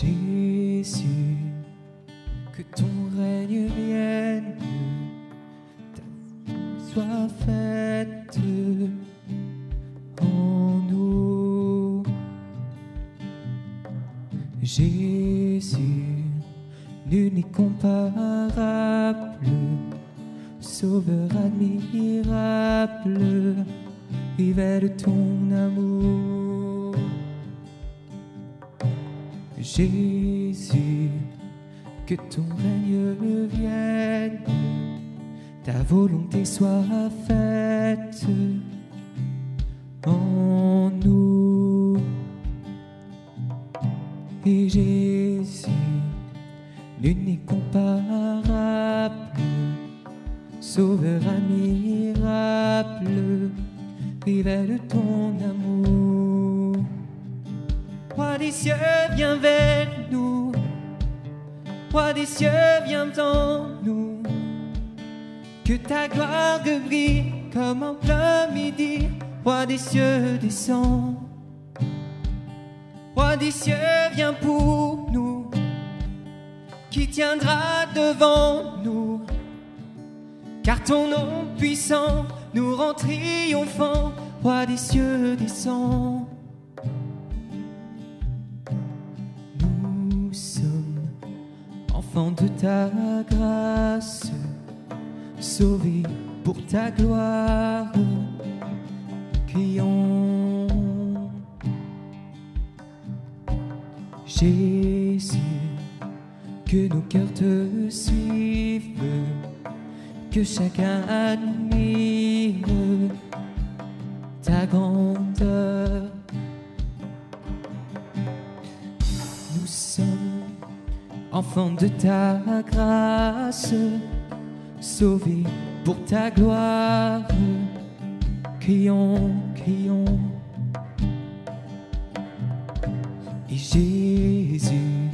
Jésus, que ton règne vienne, ta soit faite en nous. Jésus, nul n'est comparable, Sauveur admirable, révèle ton amour. Jésus, que ton règne vienne, ta volonté soit faite en nous. Et Jésus, n'est comparable, Sauveur admirable, révèle ton amour. Roi des cieux, viens vers. Roi des cieux, viens en nous. Que ta gloire brille comme en plein midi. Roi des cieux, descends. Roi des cieux, viens pour nous. Qui tiendra devant nous? Car ton nom puissant nous rend triomphants. Roi des cieux, descends. De ta grâce, sauvés pour ta gloire. Crions Jésus, que nos cœurs te suivent, que chacun admire ta grandeur. Enfants de ta grâce, sauvés pour ta gloire. Crions, crions. Et Jésus,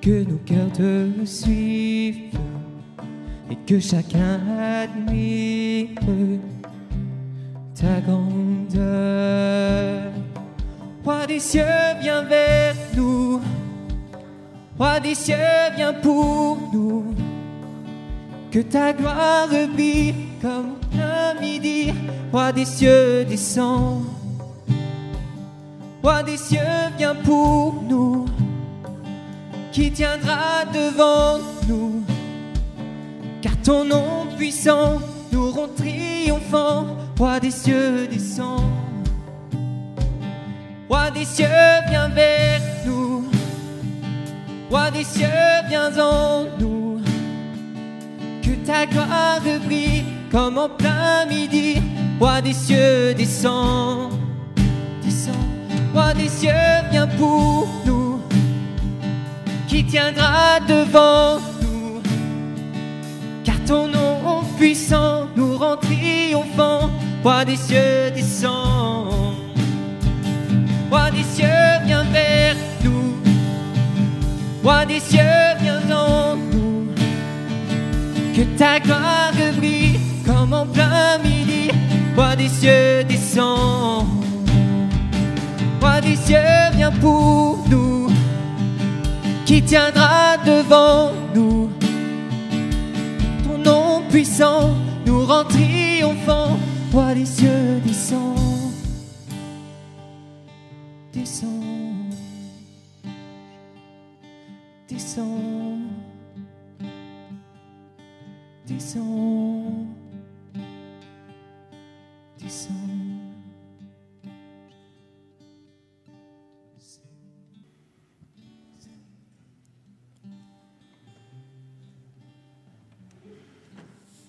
que nos cœurs te suivent et que chacun admire ta grandeur. Roi des cieux, viens vers nous. Roi des cieux, viens pour nous. Que ta gloire brille comme un midi. Roi des cieux, descends. Roi des cieux, viens pour nous. Qui tiendra devant nous? Car ton nom puissant nous rend triomphants. Roi des cieux, descends. Roi des cieux, viens vers nous. Roi des cieux, viens en nous. Que ta gloire brille comme en plein midi. Roi des cieux, descends. Descends. Roi des cieux, viens pour nous. Qui tiendra devant nous? Car ton nom puissant nous rend triomphants. Roi des cieux, descends. Roi des cieux. Roi des cieux, viens en nous. Que ta gloire brille comme en plein midi. Roi des cieux, descends. Roi des cieux, viens pour nous. Qui tiendra devant nous? Ton nom puissant nous rend triomphants. Roi des cieux, descends. Descends.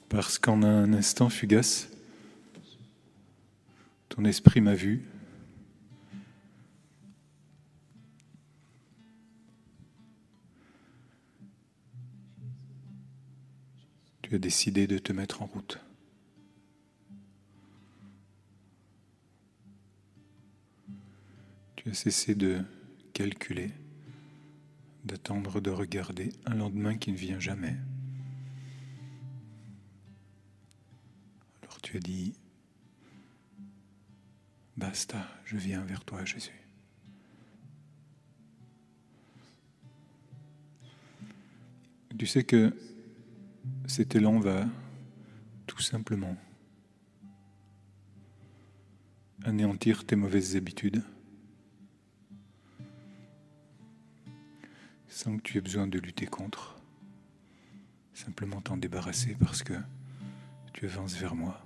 Parce qu'en un instant fugace, ton esprit m'a vu. Tu as décidé de te mettre en route. Tu as cessé de calculer, d'attendre, de regarder un lendemain qui ne vient jamais. Alors tu as dit, basta, je viens vers toi Jésus. tu sais que cet élan va tout simplement anéantir tes mauvaises habitudes sans que tu aies besoin de lutter contre, simplement t'en débarrasser parce que tu avances vers moi.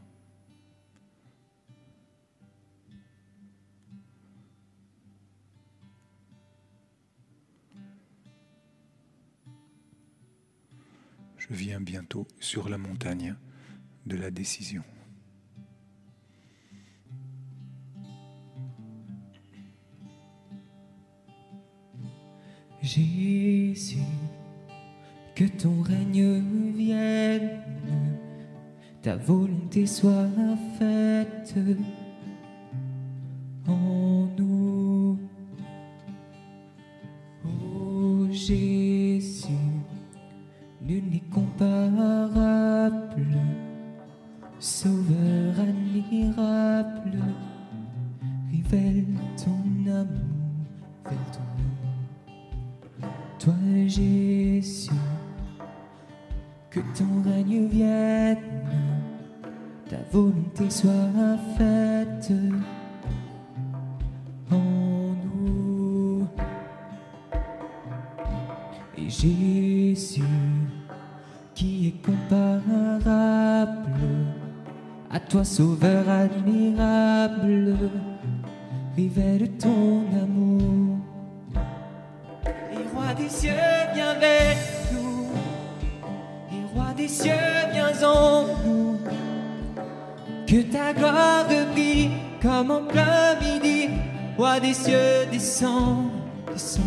Viens bientôt sur la montagne de la décision. Jésus, que ton règne vienne, ta volonté soit faite Sauveur admirable, révèle ton amour, révèle ton amour. Toi Jésus, que ton règne vienne, ta volonté soit faite en nous. Toi, Sauveur admirable, révèle ton amour. Et roi des cieux, viens vers nous. Et roi des cieux, viens en nous. Que ta gloire brille comme en plein midi. Roi des cieux, descends, descends,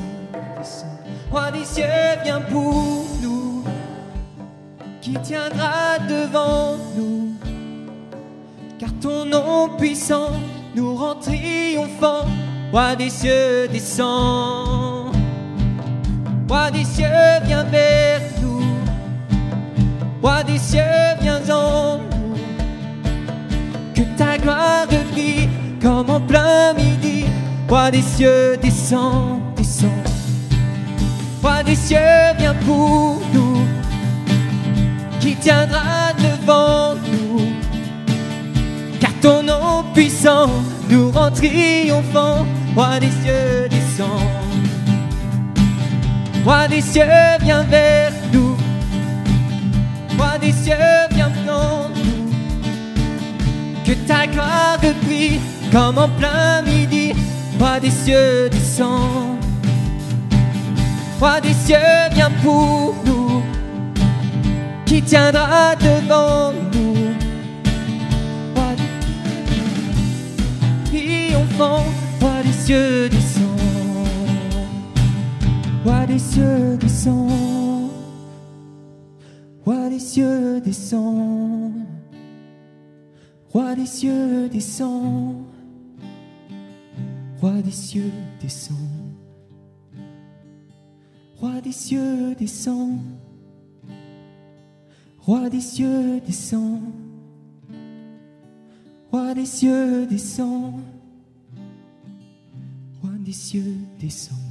descends. Roi des cieux, viens pour nous. Qui tiendra devant nous Car ton nom puissant nous rend triomphants. Roi des cieux, descends. Roi des cieux, viens vers nous. Roi des cieux, viens en nous. Que ta gloire brille comme en plein midi. Roi des cieux, descends, descends. Roi des cieux, viens pour nous. Qui tiendra devant nous. Puissant nous rend triomphants. Roi des cieux, descends. Roi des cieux, viens vers nous. Roi des cieux, viens dans nous. Que ta gloire brille comme en plein midi. Roi des cieux, descends. Roi des cieux, viens pour nous. Qui tiendra devant nous. Roi des cieux, descends. Roi des cieux, descends. Roi des cieux, descends. Roi des cieux, descends. Roi des cieux, descends. Roi des cieux, descends. Roi des cieux, descends. Roi des cieux, descends. Roi des cieux, descends.